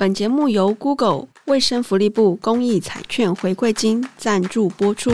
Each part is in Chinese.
本节目由 Google 卫生福利部公益彩券回馈金赞助播出。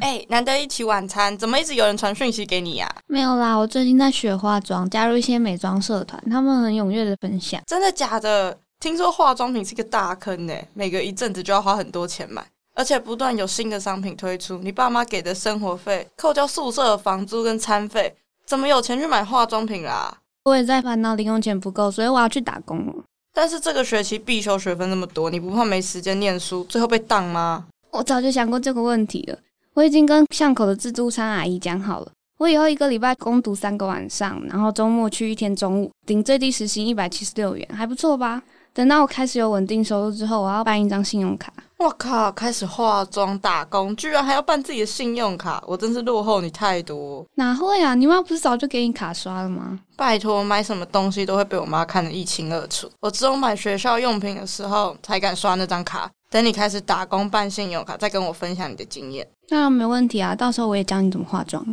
哎、欸，难得一起晚餐，怎么一直有人传讯息给你呀、啊？没有啦，我最近在学化妆，加入一些美妆社团，他们很踊跃的分享。真的假的？听说化妆品是个大坑呢，每隔一阵子就要花很多钱买，而且不断有新的商品推出。你爸妈给的生活费，扣掉宿舍的房租跟餐费。怎么有钱去买化妆品啦？我也在烦恼零用钱不够，所以我要去打工了。但是这个学期必修学分那么多，你不怕没时间念书，最后被当吗？我早就想过这个问题了。我已经跟巷口的自助餐阿姨讲好了，我以后一个礼拜攻读三个晚上，然后周末去一天中午，顶最低时薪一百七十六元，还不错吧？等到我开始有稳定收入之后，我要办一张信用卡。我靠！开始化妆打工，居然还要办自己的信用卡，我真是落后你太多。哪会啊？你妈不是早就给你卡刷了吗？拜托，买什么东西都会被我妈看得一清二楚。我只有买学校用品的时候才敢刷那张卡。等你开始打工办信用卡，再跟我分享你的经验。那没问题啊，到时候我也教你怎么化妆。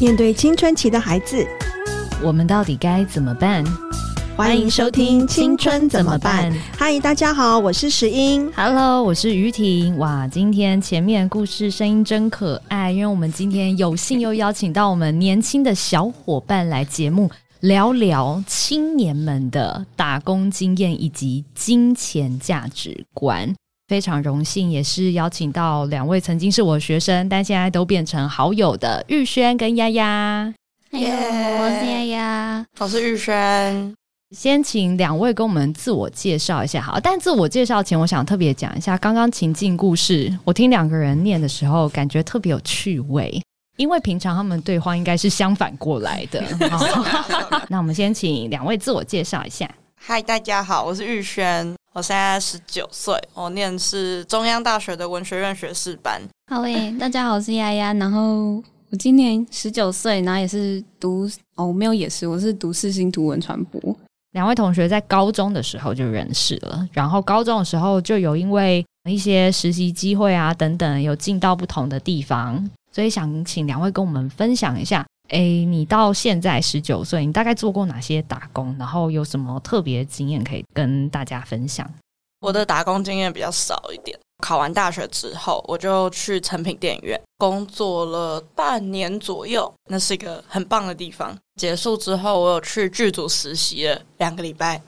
面对青春期的孩子。我们到底该怎么办？欢迎收听《青春怎么办》。嗨，大家好，我是石英。Hello，我是于婷。哇，今天前面故事声音真可爱，因为我们今天有幸又邀请到我们年轻的小伙伴来节目聊聊青年们的打工经验以及金钱价值观。非常荣幸，也是邀请到两位曾经是我的学生，但现在都变成好友的玉轩跟丫丫。耶，yeah, 我是丫丫，我是玉轩。先请两位跟我们自我介绍一下，好。但自我介绍前，我想特别讲一下刚刚情境故事。我听两个人念的时候，感觉特别有趣味，因为平常他们对话应该是相反过来的。那我们先请两位自我介绍一下。嗨，大家好，我是玉轩，我现在十九岁，我念是中央大学的文学院学士班。好诶，大家好，我是丫丫，然后。我今年十九岁，然后也是读哦，没有也是，我是读四星图文传播。两位同学在高中的时候就认识了，然后高中的时候就有因为一些实习机会啊等等，有进到不同的地方，所以想请两位跟我们分享一下。哎，你到现在十九岁，你大概做过哪些打工？然后有什么特别经验可以跟大家分享？我的打工经验比较少一点。考完大学之后，我就去成品电影院工作了半年左右，那是一个很棒的地方。结束之后，我有去剧组实习了两个礼拜，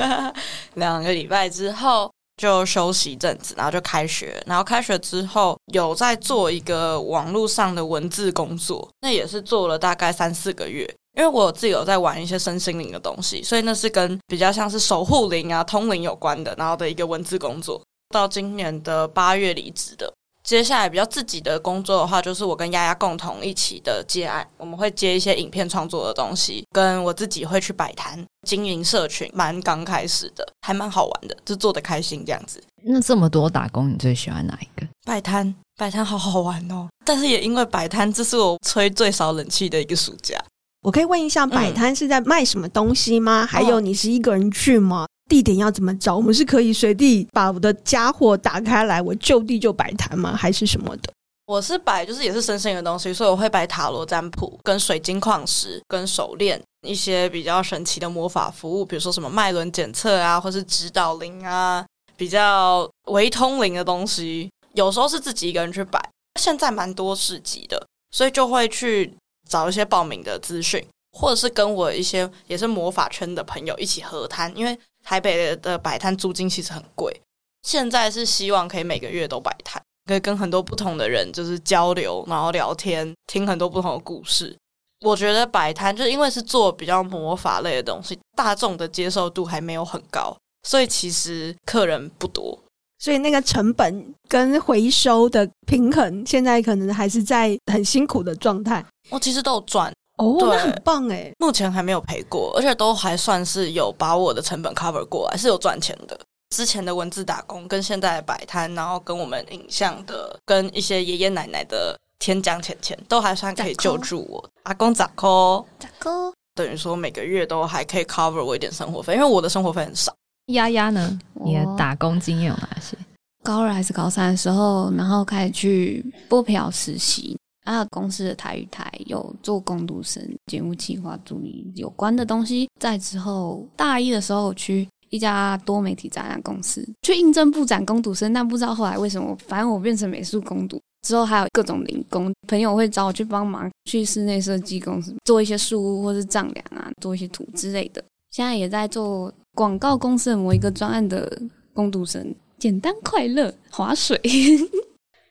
两个礼拜之后就休息一阵子，然后就开学。然后开学之后，有在做一个网络上的文字工作，那也是做了大概三四个月。因为我自己有在玩一些身心灵的东西，所以那是跟比较像是守护灵啊、通灵有关的，然后的一个文字工作。到今年的八月离职的，接下来比较自己的工作的话，就是我跟丫丫共同一起的接案，我们会接一些影片创作的东西，跟我自己会去摆摊经营社群，蛮刚开始的，还蛮好玩的，就做的开心这样子。那这么多打工，你最喜欢哪一个？摆摊，摆摊好好玩哦！但是也因为摆摊，这是我吹最少冷气的一个暑假。我可以问一下，摆摊是在卖什么东西吗？嗯、还有你是一个人去吗？地点要怎么找？我们是可以随地把我的家伙打开来，我就地就摆摊吗？还是什么的？我是摆，就是也是生鲜的东西，所以我会摆塔罗占卜、跟水晶矿石、跟手链，一些比较神奇的魔法服务，比如说什么脉轮检测啊，或是指导灵啊，比较微通灵的东西。有时候是自己一个人去摆，现在蛮多市集的，所以就会去找一些报名的资讯，或者是跟我一些也是魔法圈的朋友一起合摊，因为。台北的摆摊租金其实很贵，现在是希望可以每个月都摆摊，可以跟很多不同的人就是交流，然后聊天，听很多不同的故事。我觉得摆摊就是因为是做比较魔法类的东西，大众的接受度还没有很高，所以其实客人不多，所以那个成本跟回收的平衡，现在可能还是在很辛苦的状态。我其实都有赚。哦，对那很棒哎！目前还没有赔过，而且都还算是有把我的成本 cover 过来，是有赚钱的。之前的文字打工跟现在的摆摊，然后跟我们影像的，跟一些爷爷奶奶的天降钱钱，都还算可以救助我。扣阿公咋抠？咋抠？等于说每个月都还可以 cover 我一点生活费，因为我的生活费很少。丫丫呢？你的打工经验有哪些？高二还是高三的时候，然后开始去剥皮寮实习，还有公司的台语台有做工读生节目企划助理有关的东西。在之后大一的时候去一家多媒体展览公司去应征布展攻读生，但不知道后来为什么，反正我变成美术攻读。之后还有各种零工，朋友会找我去帮忙，去室内设计公司做一些树屋或是丈量啊，做一些图之类的。现在也在做广告公司的某一个专案的攻读生。简单快乐划水，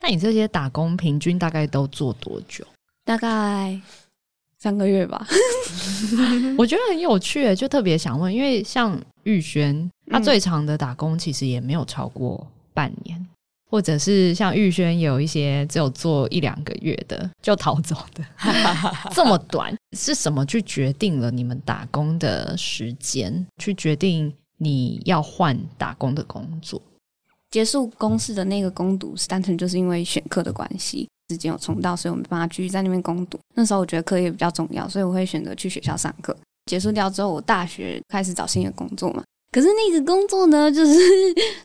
那你这些打工平均大概都做多久？大概三个月吧。我觉得很有趣，就特别想问，因为像玉轩，他最长的打工其实也没有超过半年，嗯、或者是像玉轩有一些只有做一两个月的就逃走的，这么短是什么去决定了你们打工的时间？去决定你要换打工的工作？结束公司的那个攻读是单纯就是因为选课的关系，时间有冲到，所以我没办法继续在那边攻读。那时候我觉得课业比较重要，所以我会选择去学校上课。结束掉之后，我大学开始找新的工作嘛。可是那个工作呢，就是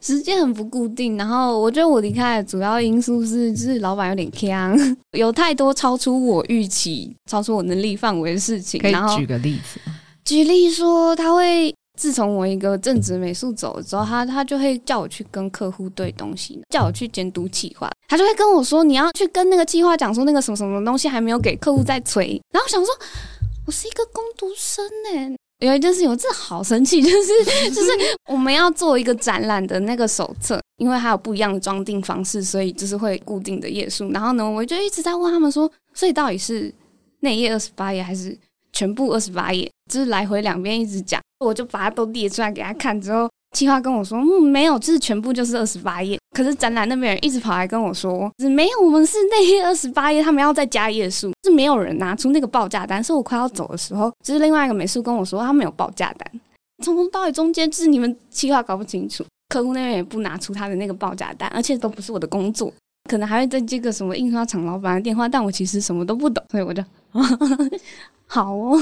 时间很不固定。然后我觉得我离开的主要因素是，就是老板有点锵，有太多超出我预期、超出我能力范围的事情。可以举个例子？举例说，他会。自从我一个正职美术走了之后，他他就会叫我去跟客户对东西，叫我去监督企划。他就会跟我说：“你要去跟那个企划讲说那个什么什么东西还没有给客户在催。”然后我想说，我是一个工读生呢。有一件事情我真的好生气，就是就是我们要做一个展览的那个手册，因为还有不一样的装订方式，所以就是会固定的页数。然后呢，我就一直在问他们说：“所以到底是那一页二十八页，还是全部二十八页？”就是来回两边一直讲。我就把它都列出来给他看，之后企划跟我说：“嗯，没有，就是全部就是二十八页。”可是展览那边人一直跑来跟我说：“是没有，我们是那页二十八页，他们要再加页数。”是没有人拿出那个报价单。是我快要走的时候，就是另外一个美术跟我说他没有报价单。从头到尾中间就是你们企划搞不清楚，客户那边也不拿出他的那个报价单，而且都不是我的工作，可能还会再接个什么印刷厂老板的电话，但我其实什么都不懂，所以我就 好哦。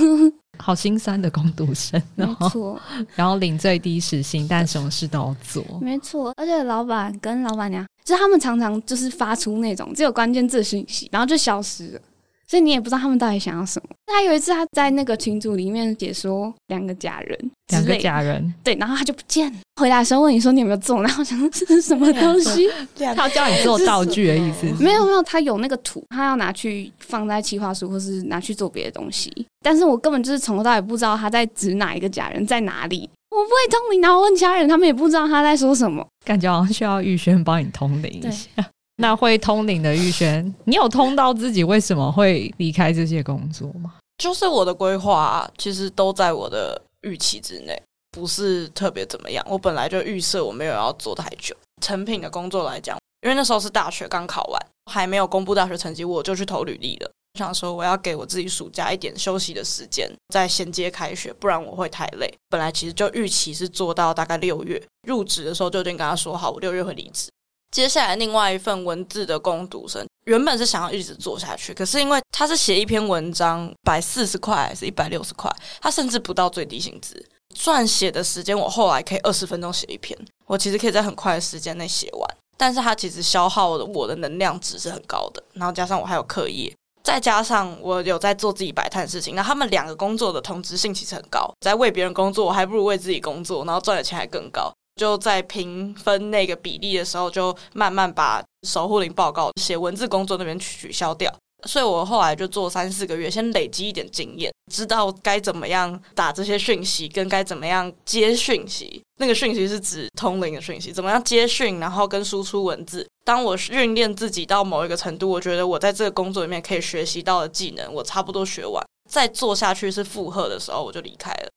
好心酸的工读生，没错，然后领最低时薪，但什么事都要做，没错。而且老板跟老板娘，就是他们常常就是发出那种只有关键字讯息，然后就消失了。所以你也不知道他们到底想要什么。他有一次他在那个群组里面解说两个假人，两个假人，对，然后他就不见了。回答的时候问你说你有没有做，然后想说这是什么东西？他要教你做道具的意思？没有没有，他有那个图，他要拿去放在企划书，或是拿去做别的东西。但是我根本就是从头到尾不知道他在指哪一个假人在哪里。我不会通灵，然后问其他人，他们也不知道他在说什么。感觉好像需要玉轩帮你通灵一下。那会通灵的玉轩，你有通到自己为什么会离开这些工作吗？就是我的规划其实都在我的预期之内，不是特别怎么样。我本来就预设我没有要做太久。成品的工作来讲，因为那时候是大学刚考完，还没有公布大学成绩，我就去投履历了。想说我要给我自己暑假一点休息的时间，再衔接开学，不然我会太累。本来其实就预期是做到大概六月入职的时候，就已经跟他说好，我六月会离职。接下来另外一份文字的工读生，原本是想要一直做下去，可是因为他是写一篇文章，百四十块还是一百六十块，他甚至不到最低薪资。撰写的时间我后来可以二十分钟写一篇，我其实可以在很快的时间内写完，但是它其实消耗的我的能量值是很高的，然后加上我还有课业，再加上我有在做自己摆摊的事情，那他们两个工作的同质性其实很高，在为别人工作，我还不如为自己工作，然后赚的钱还更高。就在平分那个比例的时候，就慢慢把守护灵报告写文字工作那边取消掉。所以我后来就做三四个月，先累积一点经验，知道该怎么样打这些讯息，跟该怎么样接讯息。那个讯息是指通灵的讯息，怎么样接讯，然后跟输出文字。当我训练自己到某一个程度，我觉得我在这个工作里面可以学习到的技能，我差不多学完，再做下去是负荷的时候，我就离开了。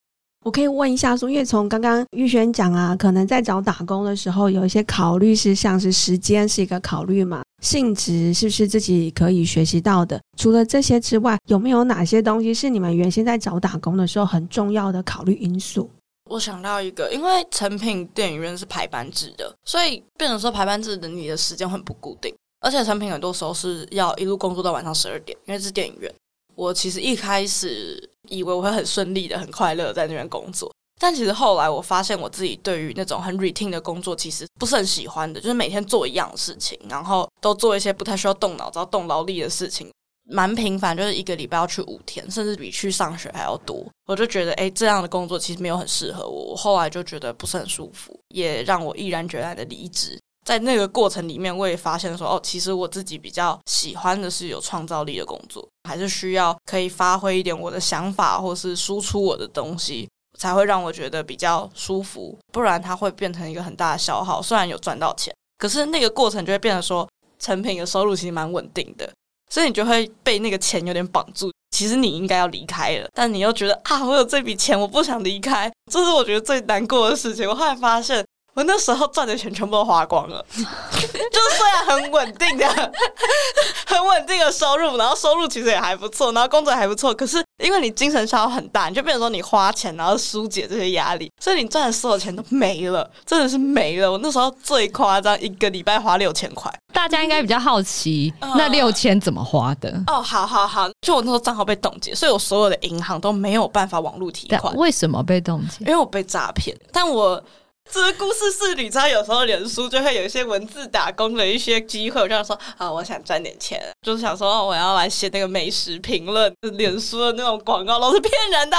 我可以问一下说，因为从刚刚玉轩讲啊，可能在找打工的时候，有一些考虑是像是时间是一个考虑嘛，性质是不是自己可以学习到的？除了这些之外，有没有哪些东西是你们原先在找打工的时候很重要的考虑因素？我想到一个，因为成品电影院是排班制的，所以变成说排班制的你的时间很不固定，而且成品很多时候是要一路工作到晚上十二点，因为是电影院。我其实一开始以为我会很顺利的、很快乐在那边工作，但其实后来我发现，我自己对于那种很 routine 的工作，其实不是很喜欢的，就是每天做一样事情，然后都做一些不太需要动脑、只要动劳力的事情，蛮频繁，就是一个礼拜要去五天，甚至比去上学还要多。我就觉得，哎，这样的工作其实没有很适合我。我后来就觉得不是很舒服，也让我毅然决然的离职。在那个过程里面，我也发现说，哦，其实我自己比较喜欢的是有创造力的工作，还是需要可以发挥一点我的想法，或是输出我的东西。才会让我觉得比较舒服，不然它会变成一个很大的消耗。虽然有赚到钱，可是那个过程就会变得说，成品的收入其实蛮稳定的，所以你就会被那个钱有点绑住。其实你应该要离开了，但你又觉得啊，我有这笔钱，我不想离开，这是我觉得最难过的事情。我后来发现。我那时候赚的钱全部都花光了，就是虽然很稳定的、很稳定的收入，然后收入其实也还不错，然后工作也还不错，可是因为你精神消耗很大，你就变成说你花钱然后疏解这些压力，所以你赚的所有钱都没了，真的是没了。我那时候最夸张，一个礼拜花六千块。大家应该比较好奇，那六千怎么花的？哦，好好好，就我那时候账号被冻结，所以我所有的银行都没有办法网络提款。为什么被冻结？因为我被诈骗，但我。这个故事是你知道，有时候脸书就会有一些文字打工的一些机会。我就想说啊，我想赚点钱，就是想说我要来写那个美食评论。脸书的那种广告都是骗人的。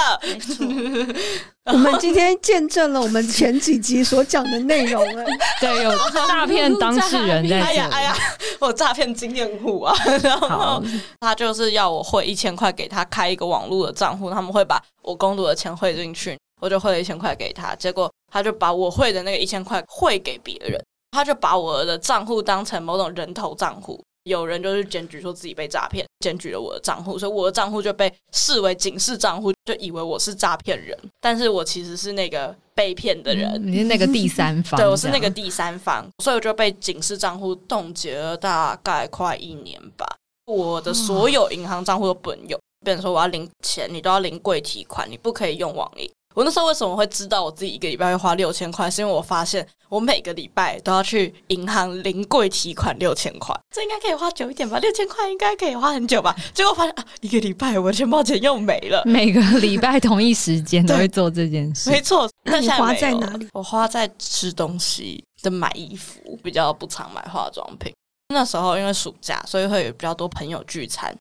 我们今天见证了我们前几集所讲的内容了。对，有诈骗当事人在这里。哎呀哎呀，我诈骗经验户啊。然后他就是要我汇一千块给他开一个网络的账户，他们会把我工作的钱汇进去。我就汇了一千块给他，结果他就把我汇的那个一千块汇给别人，他就把我的账户当成某种人头账户。有人就是检举说自己被诈骗，检举了我的账户，所以我的账户就被视为警示账户，就以为我是诈骗人。但是我其实是那个被骗的人，你是那个第三方，对，我是那个第三方，所以我就被警示账户冻结了大概快一年吧。我的所有银行账户都不能用，变成说我要领钱，你都要领柜提款，你不可以用网银。我那时候为什么会知道我自己一个礼拜会花六千块？是因为我发现我每个礼拜都要去银行临柜提款六千块，这应该可以花久一点吧？六千块应该可以花很久吧？结果发现啊，一个礼拜我的钱包钱又没了。每个礼拜同一时间都会做这件事，没错。那你花在哪里？我花在吃东西跟买衣服，比较不常买化妆品。那时候因为暑假，所以会有比较多朋友聚餐。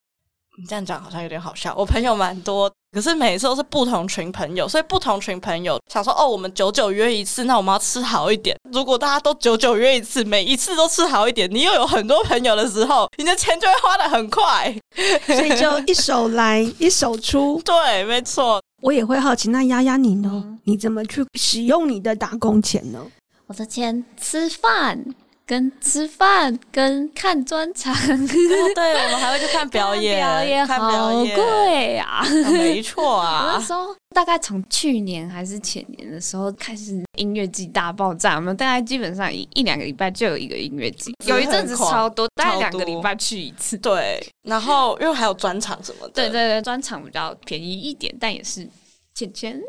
你这样讲好像有点好笑。我朋友蛮多，可是每次都是不同群朋友，所以不同群朋友想说哦，我们久久约一次，那我们要吃好一点。如果大家都久久约一次，每一次都吃好一点，你又有很多朋友的时候，你的钱就会花的很快，所以就一手来一手出。对，没错。我也会好奇，那丫丫你呢？你怎么去使用你的打工钱呢？我的钱吃饭。跟吃饭，跟看专场，哦、对，我们还会去看表演，表演，看表演，好贵啊！啊没错啊，那时候大概从去年还是前年的时候开始，音乐季大爆炸，我们大概基本上一一两个礼拜就有一个音乐季，有一阵子超多，大概两个礼拜去一次。对，然后因为还有专场什么的，对对对，专场比较便宜一点，但也是钱钱。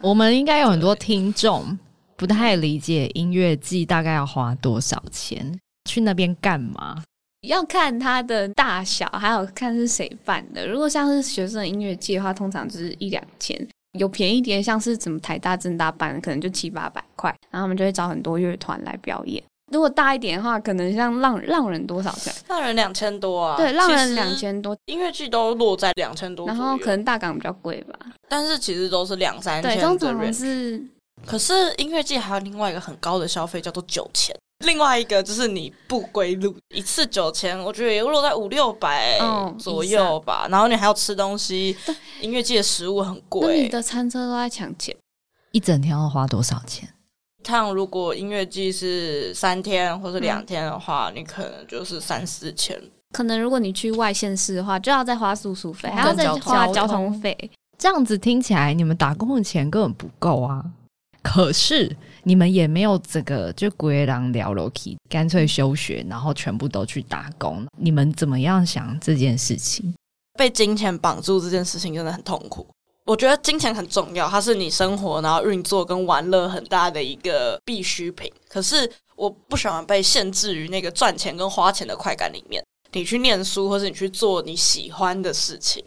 我们应该有很多听众。不太理解音乐季大概要花多少钱？去那边干嘛？要看它的大小，还有看是谁办的。如果像是学生的音乐季的话，通常就是一两千。有便宜点，像是怎么台大、正大办，可能就七八百块。然后他们就会找很多乐团来表演。如果大一点的话，可能像浪浪人多少钱？浪人两千多啊。对，浪人两千多，音乐剧都落在两千多。然后可能大港比较贵吧，但是其实都是两三千。对，通常是。可是音乐季还有另外一个很高的消费，叫做酒钱。另外一个就是你不归路，一次酒钱，我觉得也落在五六百左右吧。然后你还要吃东西，音乐季的食物很贵，你的餐车都在抢钱。一整天要花多少钱？一趟如果音乐季是三天或是两天的话，嗯，你可能就是三四千。可能如果你去外县市的话，就要再花住宿费，还要再花交通费。这样子听起来，你们打工的钱根本不够啊。可是你们也没有这个，就鬼狼聊楼梯，干脆休学，然后全部都去打工。你们怎么样想这件事情？被金钱绑住这件事情真的很痛苦。我觉得金钱很重要，它是你生活然后运作跟玩乐很大的一个必需品。可是我不喜欢被限制于那个赚钱跟花钱的快感里面。你去念书，或是你去做你喜欢的事情。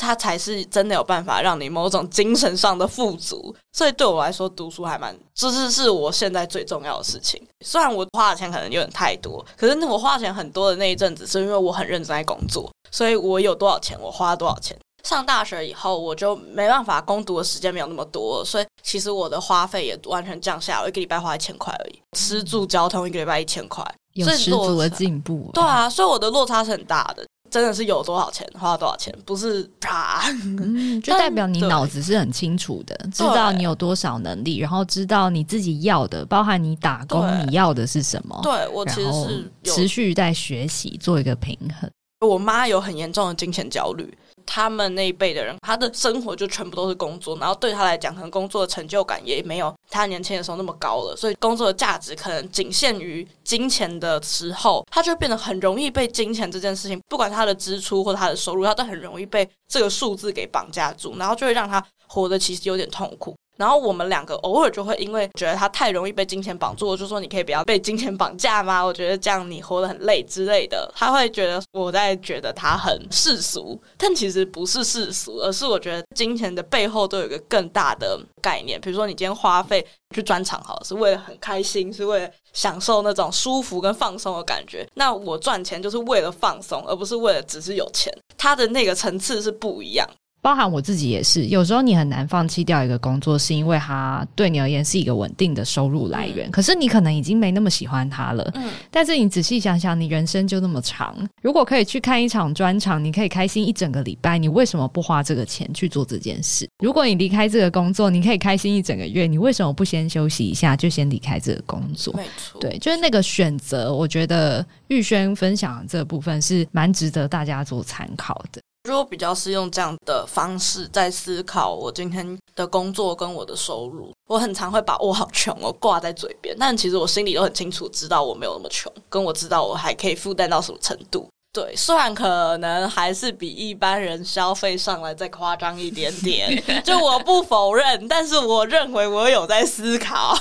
它才是真的有办法让你某种精神上的富足。所以对我来说，读书还蛮，这是是我现在最重要的事情。虽然我花的钱可能有点太多，可是我花钱很多的那一阵子，是因为我很认真在工作，所以我有多少钱，我花多少钱。上大学以后，我就没办法攻读的时间没有那么多，所以其实我的花费也完全降下来，我一个礼拜花一千块而已，吃住交通一个礼拜一千块，有十足的进步。对啊，所以我的落差是很大的，真的是有多少钱花多少钱，不是啪，嗯，就代表你脑子是很清楚的，知道你有多少能力，然后知道你自己要的，包含你打工你要的是什么。对，我其实是持续在学习，做一个平衡。我妈有很严重的金钱焦虑。他们那一辈的人，他的生活就全部都是工作，然后对他来讲，可能工作的成就感也没有他年轻的时候那么高了，所以工作的价值可能仅限于金钱的时候，他就变得很容易被金钱这件事情，不管他的支出或他的收入，他都很容易被这个数字给绑架住，然后就会让他活得其实有点痛苦。然后我们两个偶尔就会因为觉得他太容易被金钱绑住，就说，你可以不要被金钱绑架吗？我觉得这样你活得很累之类的。他会觉得我在觉得他很世俗，但其实不是世俗，而是我觉得金钱的背后都有一个更大的概念。比如说你今天花费去专场，好了，是为了很开心，是为了享受那种舒服跟放松的感觉。那我赚钱就是为了放松，而不是为了只是有钱。他的那个层次是不一样。包含我自己也是，有时候你很难放弃掉一个工作，是因为它对你而言是一个稳定的收入来源。嗯、可是你可能已经没那么喜欢它了。嗯。但是你仔细想想，你人生就那么长，如果可以去看一场专场，你可以开心一整个礼拜，你为什么不花这个钱去做这件事？如果你离开这个工作，你可以开心一整个月，你为什么不先休息一下，就先离开这个工作？没错。对，就是那个选择，我觉得玉轩分享的这部分是蛮值得大家做参考的。如果比较是用这样的方式在思考我今天的工作跟我的收入，我很常会把我好穷哦挂在嘴边，但其实我心里都很清楚，知道我没有那么穷，跟我知道我还可以负担到什么程度。对，虽然可能还是比一般人消费上来再夸张一点点，就我不否认，但是我认为我有在思考，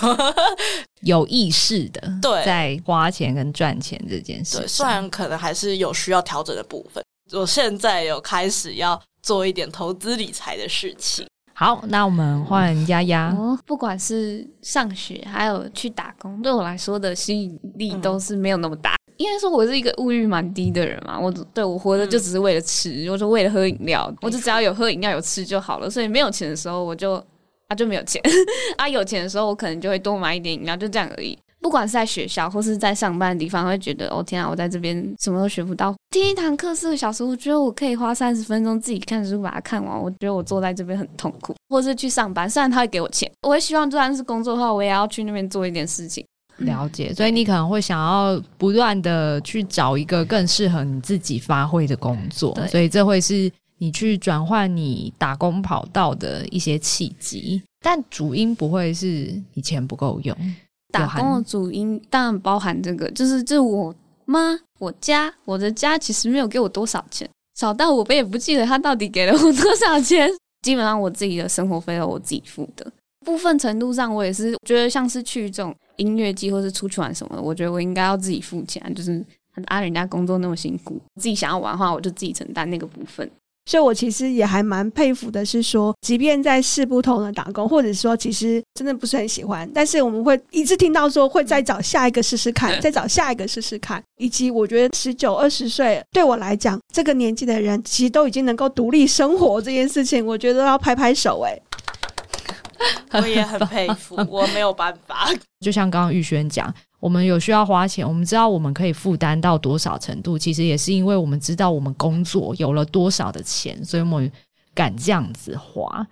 有意识的对在花钱跟赚钱这件事。对，虽然可能还是有需要调整的部分。我现在有开始要做一点投资理财的事情。好，那我们换丫丫。哦，不管是上学还有去打工，对我来说的吸引力都是没有那么大。应该说我是一个物欲蛮低的人嘛，我对我活着就只是为了吃，我就为了喝饮料，我就只要有喝饮料有吃就好了。所以没有钱的时候，我就啊就没有钱；啊有钱的时候，我可能就会多买一点饮料，就这样而已。不管是在学校或是在上班的地方，会觉得哦天啊，我在这边什么都学不到。听一堂课四个小时，我觉得我可以花三十分钟自己看书把它看完。我觉得我坐在这边很痛苦。或是去上班，虽然他会给我钱，我也希望就算是工作的话，我也要去那边做一点事情。了解，所以你可能会想要不断的去找一个更适合你自己发挥的工作，所以这会是你去转换你打工跑道的一些契机。但主因不会是你钱不够用。打工的主因当然包含这个，就是这我妈我家我的家其实没有给我多少钱，少到我也不记得他到底给了我多少钱。基本上我自己的生活费都我自己付的，部分程度上我也是觉得像是去这种音乐季或是出去玩什么的，我觉得我应该要自己付钱，就是啊人家工作那么辛苦，自己想要玩的话我就自己承担那个部分。所以，我其实也还蛮佩服的，是说，即便在试不同的打工，或者说其实真的不是很喜欢，但是我们会一直听到说会再找下一个试试看，再找下一个试试看，以及我觉得十九二十岁对我来讲，这个年纪的人其实都已经能够独立生活这件事情，我觉得要拍拍手哎。我也很佩服，我没有办法。就像刚刚玉轩讲。我们有需要花钱，我们知道我们可以负担到多少程度，其实也是因为我们知道我们工作有了多少的钱，所以我们敢这样子花。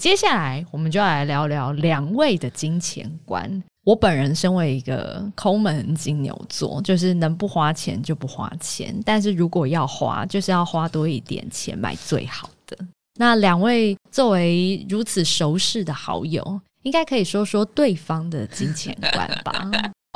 接下来，我们就要来聊聊两位的金钱观。我本人身为一个抠门金牛座，就是能不花钱就不花钱，但是如果要花，就是要花多一点钱买最好的。那两位作为如此熟识的好友，应该可以说说对方的金钱观吧？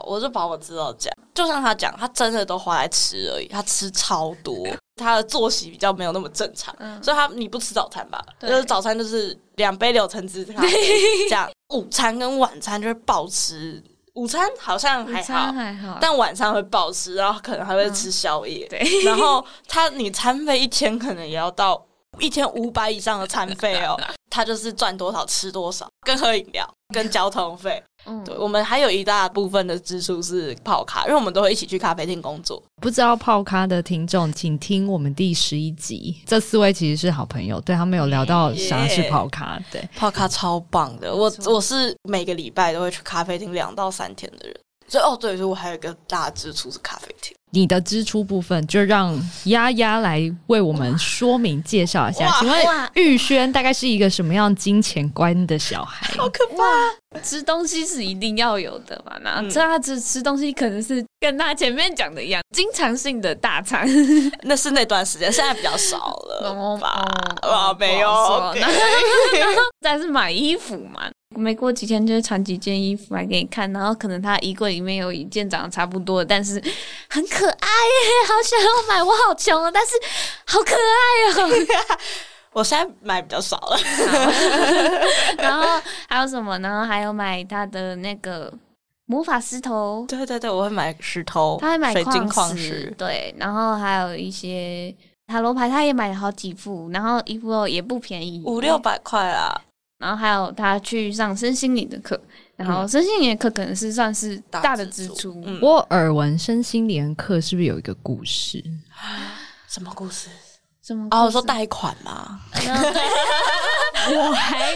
我就把我知道讲，就像他讲，他真的都花来吃而已，他吃超多，他的作息比较没有那么正常，嗯、所以他你不吃早餐吧？就是早餐就是两杯柳橙汁，咖啡 这样，午餐跟晚餐就是暴吃，午餐好像还好，还好，但晚上会暴吃，然后可能还会吃宵夜，嗯、对，然后他你餐费一天可能也要到一天五百以上的餐费哦，他就是赚多少吃多少，跟喝饮料，跟交通费。嗯，对，我们还有一大部分的支出是泡咖，因为我们都会一起去咖啡厅工作。不知道泡咖的听众，请听我们第十一集。这四位其实是好朋友，对，他们有聊到啥是泡咖，对，泡咖超棒的。我我是每个礼拜都会去咖啡厅两到三天的人。所以哦，对，所以我还有一个大支出是咖啡厅。你的支出部分就让丫丫来为我们说明介绍一下。请问玉轩大概是一个什么样金钱观的小孩？好可怕！吃东西是一定要有的嘛？那这他吃吃东西可能是跟他前面讲的一样，经常性的大餐。那是那段时间，现在比较少了吧？啊，没有。然后 再是买衣服嘛。没过几天就会传几件衣服来给你看，然后可能他衣柜里面有一件长得差不多的，但是很可爱耶，好想要买。我好穷哦，但是好可爱哦。我现在买比较少了。然后还有什么？然后还有买他的那个魔法石头。对对对，我会买石头，他会买水晶矿石。对，然后还有一些塔罗牌，他也买了好几副，然后一副也不便宜，五六百块啊。然后还有他去上身心灵的课，然后身心灵的课可能是算是大的支出。嗯、我耳闻身心灵课是不是有一个故事？什么故事？什么？哦，说贷款吗？我还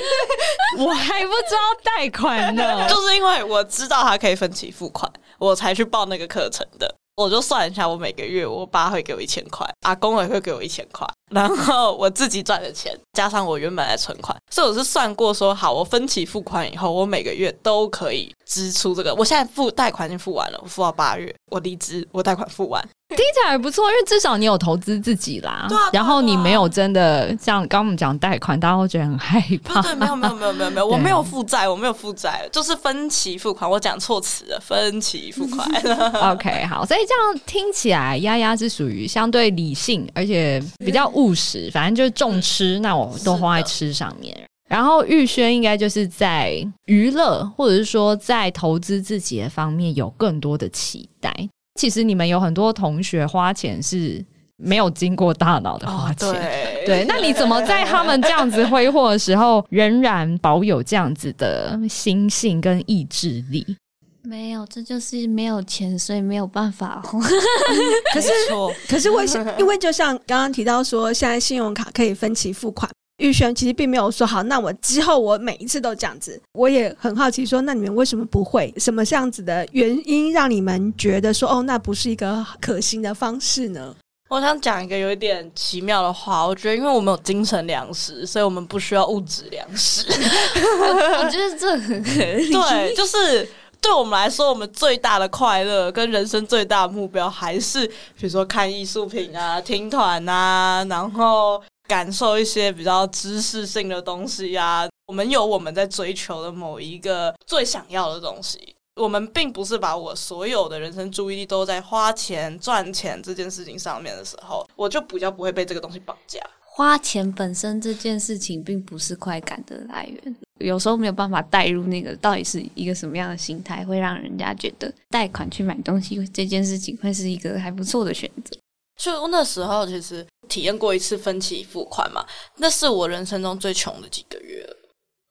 我还不知道贷款呢，就是因为我知道他可以分期付款，我才去报那个课程的。我就算一下，我每个月我爸会给我一千块，阿公也会给我一千块，然后我自己赚的钱加上我原本的存款，所以我是算过说，好，我分期付款以后，我每个月都可以支出这个。我现在付贷款已经付完了，我付到八月，我离职，我贷款付完。听起来还不错，因为至少你有投资自己啦。对啊，然后你没有真的像刚刚我们讲贷款，大家会觉得很害怕。对，没有没有没有没有没有，我没有负债，我没有负债，就是分期付款。我讲错词了，分期付款。OK，好，所以这样听起来，丫丫是属于相对理性，而且比较务实。反正就是重吃，那我都花在吃上面。然后玉轩应该就是在娱乐，或者是说在投资自己的方面有更多的期待。其实你们有很多同学花钱是没有经过大脑的花钱，哦、对，对，那你怎么在他们这样子挥霍的时候，仍然保有这样子的心性跟意志力？没有，这就是没有钱，所以没有办法。可是，可是为什么？因为就像刚刚提到说，现在信用卡可以分期付款。玉轩其实并没有说好，那我之后我每一次都这样子。我也很好奇说，那你们为什么不会？什么这样子的原因让你们觉得说，哦，那不是一个可行的方式呢？我想讲一个有一点奇妙的话，我觉得因为我们有精神粮食，所以我们不需要物质粮食。我，我觉得这很合理。对，就是对我们来说，我们最大的快乐跟人生最大的目标，还是比如说看艺术品啊、听团啊，然后。感受一些比较知识性的东西呀，我们有我们在追求的某一个最想要的东西。我们并不是把我所有的人生注意力都在花钱赚钱这件事情上面的时候，我就比较不会被这个东西绑架。花钱本身这件事情并不是快感的来源，有时候没有办法带入那个到底是一个什么样的心态，会让人家觉得贷款去买东西这件事情会是一个还不错的选择。就那时候，其实体验过一次分期付款嘛，那是我人生中最穷的几个月。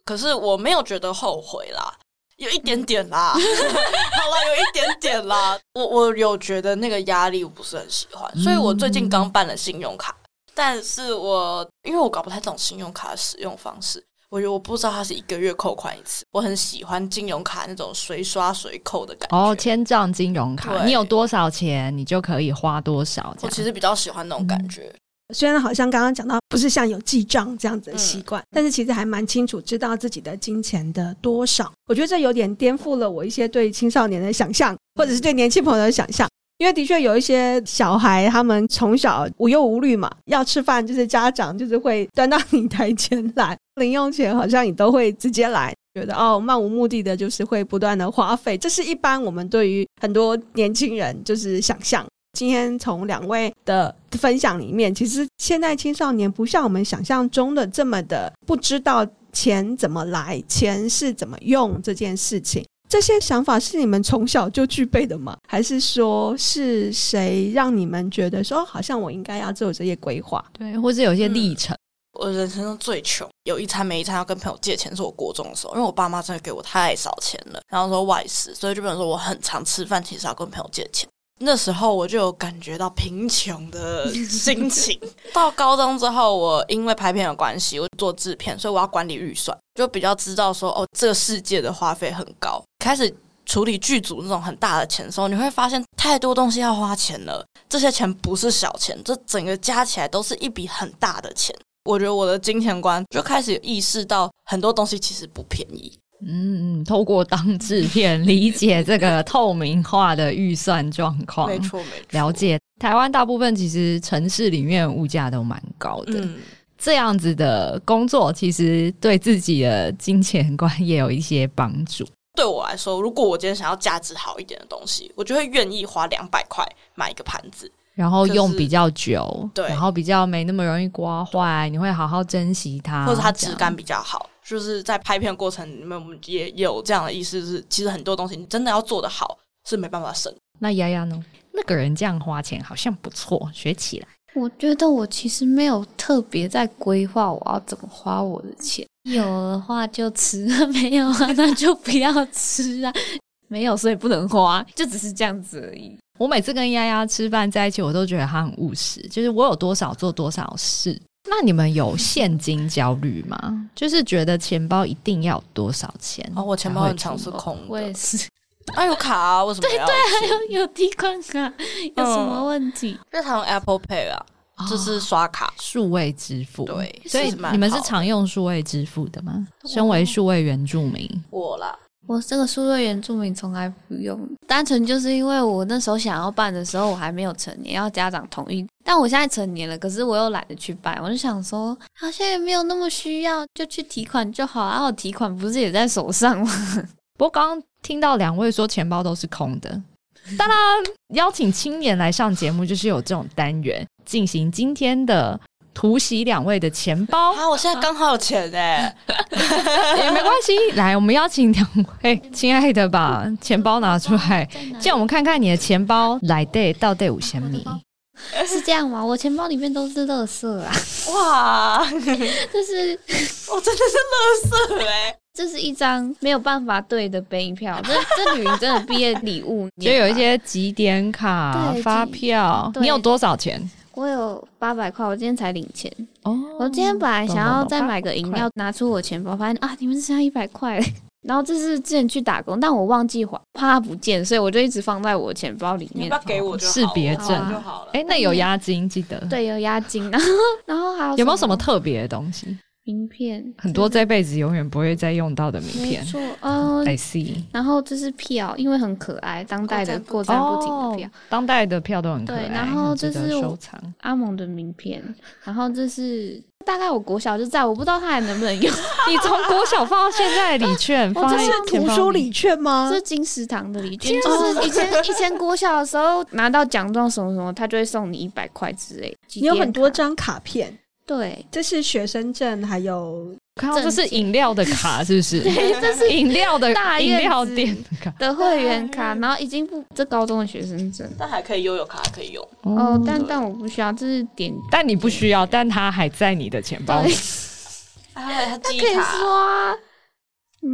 可是我没有觉得后悔啦，有一点点啦，好啦，有一点点啦。我我有觉得那个压力我不是很喜欢，所以我最近刚办了信用卡，但是我因为我搞不太懂信用卡的使用方式。我觉得我不知道它是一个月扣款一次，我很喜欢金融卡那种随刷随扣的感觉。哦，千账金融卡，你有多少钱，你就可以花多少。我其实比较喜欢那种感觉。嗯、虽然好像刚刚讲到不是像有记账这样子的习惯，嗯、但是其实还蛮清楚知道自己的金钱的多少。我觉得这有点颠覆了我一些对青少年的想象，或者是对年轻朋友的想象。因为的确有一些小孩，他们从小无忧无虑嘛，要吃饭就是家长就是会端到你台前来，零用钱好像你都会直接来，觉得哦，漫无目的的，就是会不断的花费，这是一般我们对于很多年轻人就是想象。今天从两位的分享里面，其实现在青少年不像我们想象中的这么的不知道钱怎么来，钱是怎么用这件事情。这些想法是你们从小就具备的吗？还是说是谁让你们觉得说，好像我应该要做这些规划？对，或者有些历程。我人生中最穷，有一餐没一餐要跟朋友借钱，是我国中的时候，因为我爸妈真的给我太少钱了，然后说外食，所以就变成说我很常吃饭，其实要跟朋友借钱。那时候我就有感觉到贫穷的心情。到高中之后，我因为拍片的关系，我做制片，所以我要管理预算，就比较知道说哦，这个世界的花费很高。开始处理剧组那种很大的钱的时候，你会发现太多东西要花钱了。这些钱不是小钱，这整个加起来都是一笔很大的钱。我觉得我的金钱观就开始意识到很多东西其实不便宜。嗯嗯，透过当制片理解这个透明化的预算状况，没错没错。了解台湾大部分其实城市里面物价都蛮高的，嗯，这样子的工作其实对自己的金钱观也有一些帮助。对我来说，如果我今天想要价值好一点的东西，我就会愿意花两百块买一个盘子。然后用比较久，对，然后比较没那么容易刮坏，你会好好珍惜它，或者它质感比较好。就是在拍片过程里面，我们也有这样的意思，就是其实很多东西你真的要做得好是没办法省。那丫丫呢？那个人这样花钱好像不错，学起来。我觉得我其实没有特别在规划我要怎么花我的钱，有的话就吃，没有啊那就不要吃啊，没有所以不能花，就只是这样子而已。我每次跟丫丫吃饭在一起，我都觉得她很务实，就是我有多少做多少事。那你们有现金焦虑吗？就是觉得钱包一定要有多少钱？哦，我钱包很常是空的。我也是。啊，有卡啊？为什么要？对对，还有有提款卡，有什么问题？因为他用 Apple Pay 啊，就是刷卡，数位支付。对，所以你们是常用数位支付的吗？身为数位原住民，我啦。我这个数位原住民从来不用，单纯就是因为我那时候想要办的时候，我还没有成年，要家长同意。但我现在成年了，可是我又懒得去办，我就想说，好像也没有那么需要，就去提款就好。然后提款不是也在手上吗？不过刚刚听到两位说钱包都是空的，当然邀请青年来上节目，就是有这种单元进行今天的。突袭两位的钱包啊！我现在刚好有钱哎，也没关系。来，我们邀请两位 亲爱的把钱包拿出来，这样我们看看你的钱包来对到底五千米？是这样吗？我钱包里面都是垃圾啊！哇，这是我真的是垃圾哎！这是一张没有办法对的杯票，这这女人真的毕业礼物，就有一些集点卡、发票。你有多少钱？我有八百块，我今天才领钱。哦，我今天本来想要再买个饮料，拿出我钱包，发现啊，你们只剩下一百块。然后这是之前去打工，但我忘记还，怕它不见，所以我就一直放在我钱包里面。不要给我就好，识别证就好了。哎，那有押金，记得。对，有押金。然后，然后还有有没有什么特别的东西？名片很多，这辈子永远不会再用到的名片。没错，嗯，I see。然后这是票，因为很可爱，当代的过站不停的票，当代的票都很可爱。对，然后这是收藏阿蒙的名片，然后这是大概我国小就在，我不知道他还能不能用。你从国小放到现在的礼券，放在图书礼券吗？这是金石堂的礼券，就是以前以前国小的时候拿到奖状什么什么，他就会送你一百块之类。你有很多张卡片。对，这是学生证，还有看到这是饮料的卡，是不是？对，这是饮料的大饮料店的会员卡，然后已经不这高中的学生证，但还可以悠游卡可以用。哦，但但我不需要，这是点，但你不需要，但它还在你的钱包里，哎，它可以刷。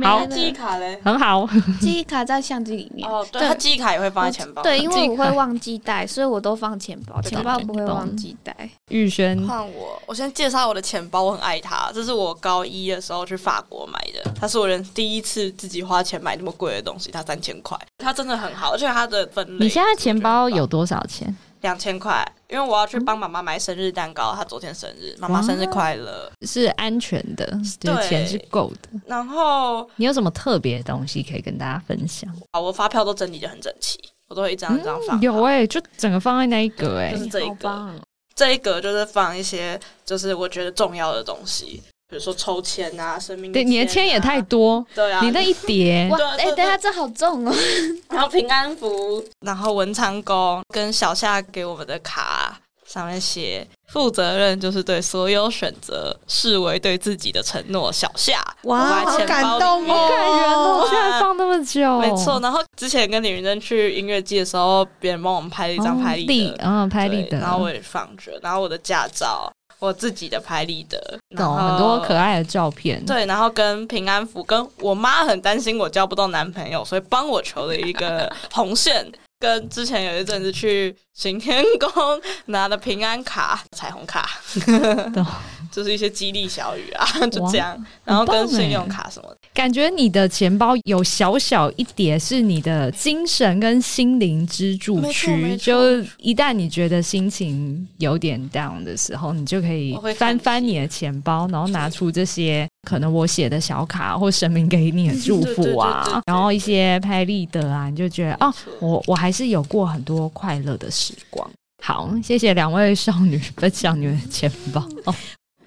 好，记忆卡嘞，很好。记忆卡在相机里面。哦，对，它记忆卡也会放在钱包。对，因为我会忘记带，所以我都放钱包，钱包不会忘记带。玉轩，换我，我先介绍我的钱包，我很爱它，这是我高一的时候去法国买的，它是我人第一次自己花钱买那么贵的东西，它三千块，它真的很好，而且它的分类。你现在钱包有多少钱？两千块，因为我要去帮妈妈买生日蛋糕，她昨天生日，妈妈生日快乐，是安全的，对，钱是够的。然后你有什么特别的东西可以跟大家分享？啊，我发票都整理的很整齐，我都会一张一张放。有哎，就整个放在那一格哎，就是这一格，这一格就是放一些就是我觉得重要的东西。比如说抽签啊，生命、啊、对，你的签也太多，对啊，你那一叠，哇，哎、欸，等下这好重哦。然后平安符，然后文昌宫跟小夏给我们的卡上面写，负责任就是对所有选择视为对自己的承诺。小夏，哇，好感动哦，好感人哦，居然放那么久，没错。然后之前跟李云珍去音乐季的时候，别人帮我们拍了一张拍立得，嗯、哦，拍立得，然后我也放着，然后我的驾照。我自己的拍立得，懂很多可爱的照片。对，然后跟平安符，跟我妈很担心我交不到男朋友，所以帮我求了一个 红线。跟之前有一阵子去行天宫拿的平安卡、彩虹卡 就是一些激励小语啊，就这样。然后跟信用卡什么的，感觉你的钱包有小小一叠是你的精神跟心灵支柱区。就一旦你觉得心情有点 down 的时候，你就可以翻翻你的钱包，然后拿出这些。可能我写的小卡或神明给你的祝福啊，然后一些拍立得啊，你就觉得哦，我我还是有过很多快乐的时光。好，谢谢两位少女分享你们的钱包。哦，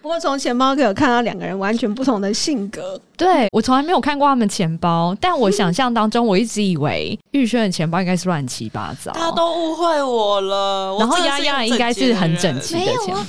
不过从钱包可以有看到两个人完全不同的性格。对，我从来没有看过他们钱包，但我想象当中，我一直以为玉轩的钱包应该是乱七八糟，大家都误会我了。然后丫丫应该是很整齐的钱包。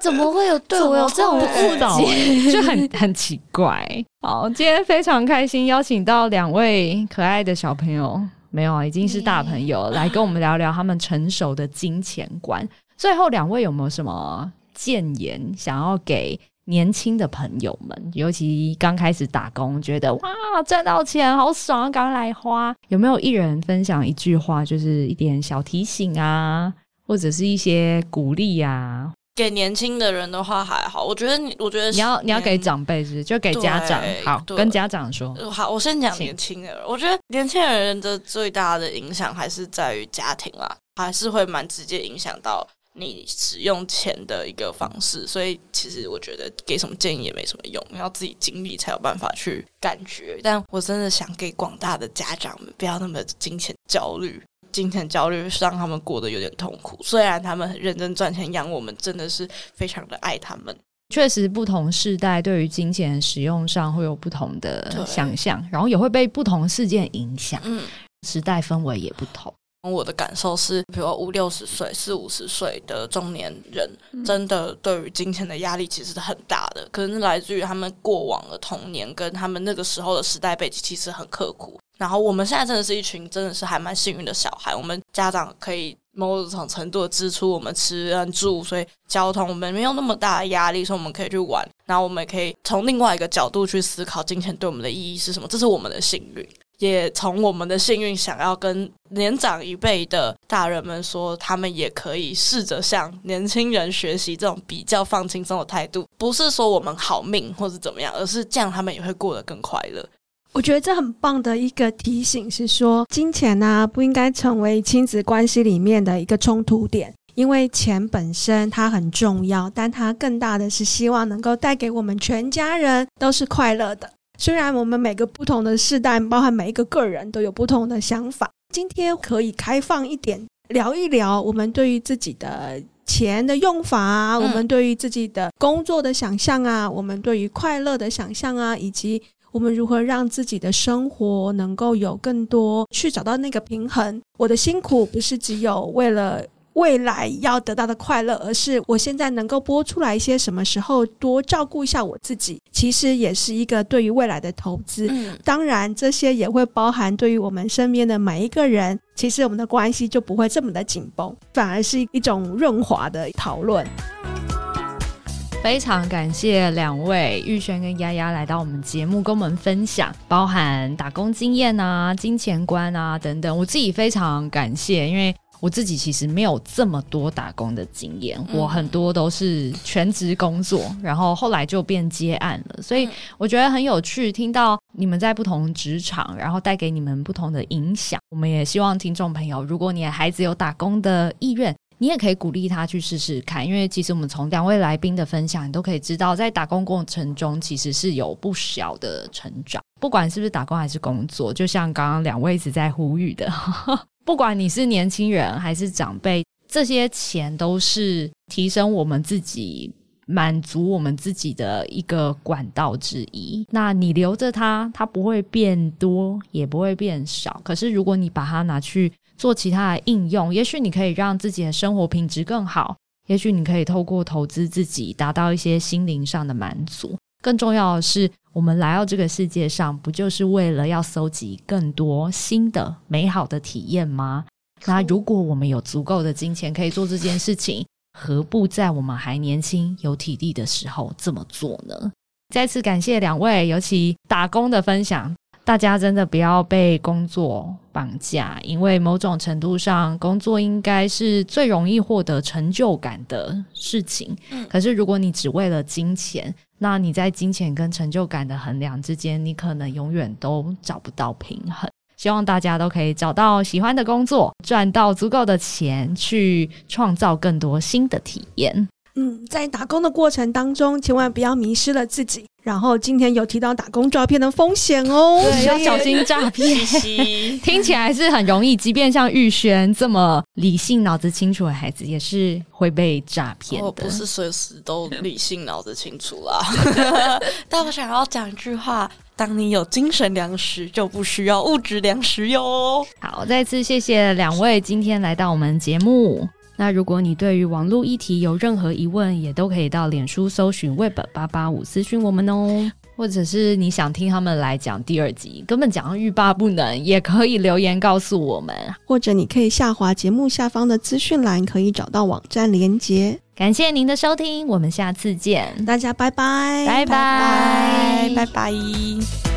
怎么会有对我有这种误导？就很很奇怪。好，今天非常开心，邀请到两位可爱的小朋友，没有啊，已经是大朋友了，来跟我们聊聊他们成熟的金钱观。最后，两位有没有什么建言想要给年轻的朋友们？尤其刚开始打工，觉得哇赚到钱好爽，赶快来花。有没有一人分享一句话，就是一点小提醒啊，或者是一些鼓励啊？给年轻的人的话还好，我觉得你，我觉得你要你要给长辈是，就给家长好，跟家长说好。我先讲年轻人，我觉得年轻人的最大的影响还是在于家庭啦，还是会蛮直接影响到你使用钱的一个方式。所以其实我觉得给什么建议也没什么用，要自己经历才有办法去感觉。但我真的想给广大的家长们不要那么金钱焦虑。金钱焦虑是让他们过得有点痛苦，虽然他们很认真赚钱养我们，真的是非常的爱他们。确实，不同世代对于金钱使用上会有不同的想象，然后也会被不同事件影响。嗯，时代氛围也不同。我的感受是，比如说五六十岁、四五十岁的中年人，真的对于金钱的压力其实是很大的，可能是来自于他们过往的童年跟他们那个时候的时代背景，其实很刻苦。然后我们现在真的是一群真的是还蛮幸运的小孩，我们家长可以某种程度的支出我们吃跟住，所以交通我们没有那么大的压力，所以我们可以去玩。然后我们也可以从另外一个角度去思考金钱对我们的意义是什么，这是我们的幸运。也从我们的幸运想要跟年长一辈的大人们说，他们也可以试着向年轻人学习这种比较放轻松的态度，不是说我们好命或是怎么样，而是这样他们也会过得更快乐。我觉得这很棒的一个提醒是说，金钱呢不应该成为亲子关系里面的一个冲突点，因为钱本身它很重要，但它更大的是希望能够带给我们全家人都是快乐的。虽然我们每个不同的世代，包含每一个个人都有不同的想法，今天可以开放一点，聊一聊我们对于自己的钱的用法啊，我们对于自己的工作的想象啊，我们对于快乐的想象啊，以及。我们如何让自己的生活能够有更多去找到那个平衡？我的辛苦不是只有为了未来要得到的快乐，而是我现在能够播出来一些什么时候多照顾一下我自己，其实也是一个对于未来的投资。嗯，当然，这些也会包含对于我们身边的每一个人，其实我们的关系就不会这么的紧绷，反而是一种润滑的讨论。非常感谢两位玉轩跟丫丫来到我们节目，跟我们分享，包含打工经验啊、金钱观啊等等。我自己非常感谢，因为我自己其实没有这么多打工的经验，我很多都是全职工作，然后后来就变接案了。所以我觉得很有趣，听到你们在不同职场，然后带给你们不同的影响。我们也希望听众朋友，如果你的孩子有打工的意愿。你也可以鼓励他去试试看，因为其实我们从两位来宾的分享，你都可以知道，在打工过程中其实是有不小的成长。不管是不是打工还是工作，就像刚刚两位一直在呼吁的，不管你是年轻人还是长辈，这些钱都是提升我们自己、满足我们自己的一个管道之一。那你留着它，它不会变多，也不会变少。可是如果你把它拿去，做其他的应用，也许你可以让自己的生活品质更好，也许你可以透过投资自己达到一些心灵上的满足。更重要的是，我们来到这个世界上，不就是为了要搜集更多新的美好的体验吗？那如果我们有足够的金钱可以做这件事情，何不在我们还年轻、有体力的时候这么做呢？再次感谢两位，尤其打工的分享。大家真的不要被工作绑架，因为某种程度上，工作应该是最容易获得成就感的事情。嗯，可是如果你只为了金钱，那你在金钱跟成就感的衡量之间，你可能永远都找不到平衡。希望大家都可以找到喜欢的工作，赚到足够的钱，去创造更多新的体验。嗯，在打工的过程当中，千万不要迷失了自己。然后今天有提到打工诈骗的风险哦，对，要小心诈骗。听起来是很容易，即便像玉轩这么理性、脑子清楚的孩子，也是会被诈骗的。我不是随时都理性、脑子清楚啦。但我想要讲一句话：当你有精神粮食，就不需要物质粮食哟。好，再次谢谢两位今天来到我们节目。那如果你对于网络议题有任何疑问，也都可以到脸书搜寻 Web 八八五私讯我们哦，或者是你想听他们来讲第二集，根本讲到欲罢不能，也可以留言告诉我们，或者你可以下滑节目下方的资讯栏，可以找到网站连接。感谢您的收听，我们下次见，大家拜拜，拜拜，拜拜。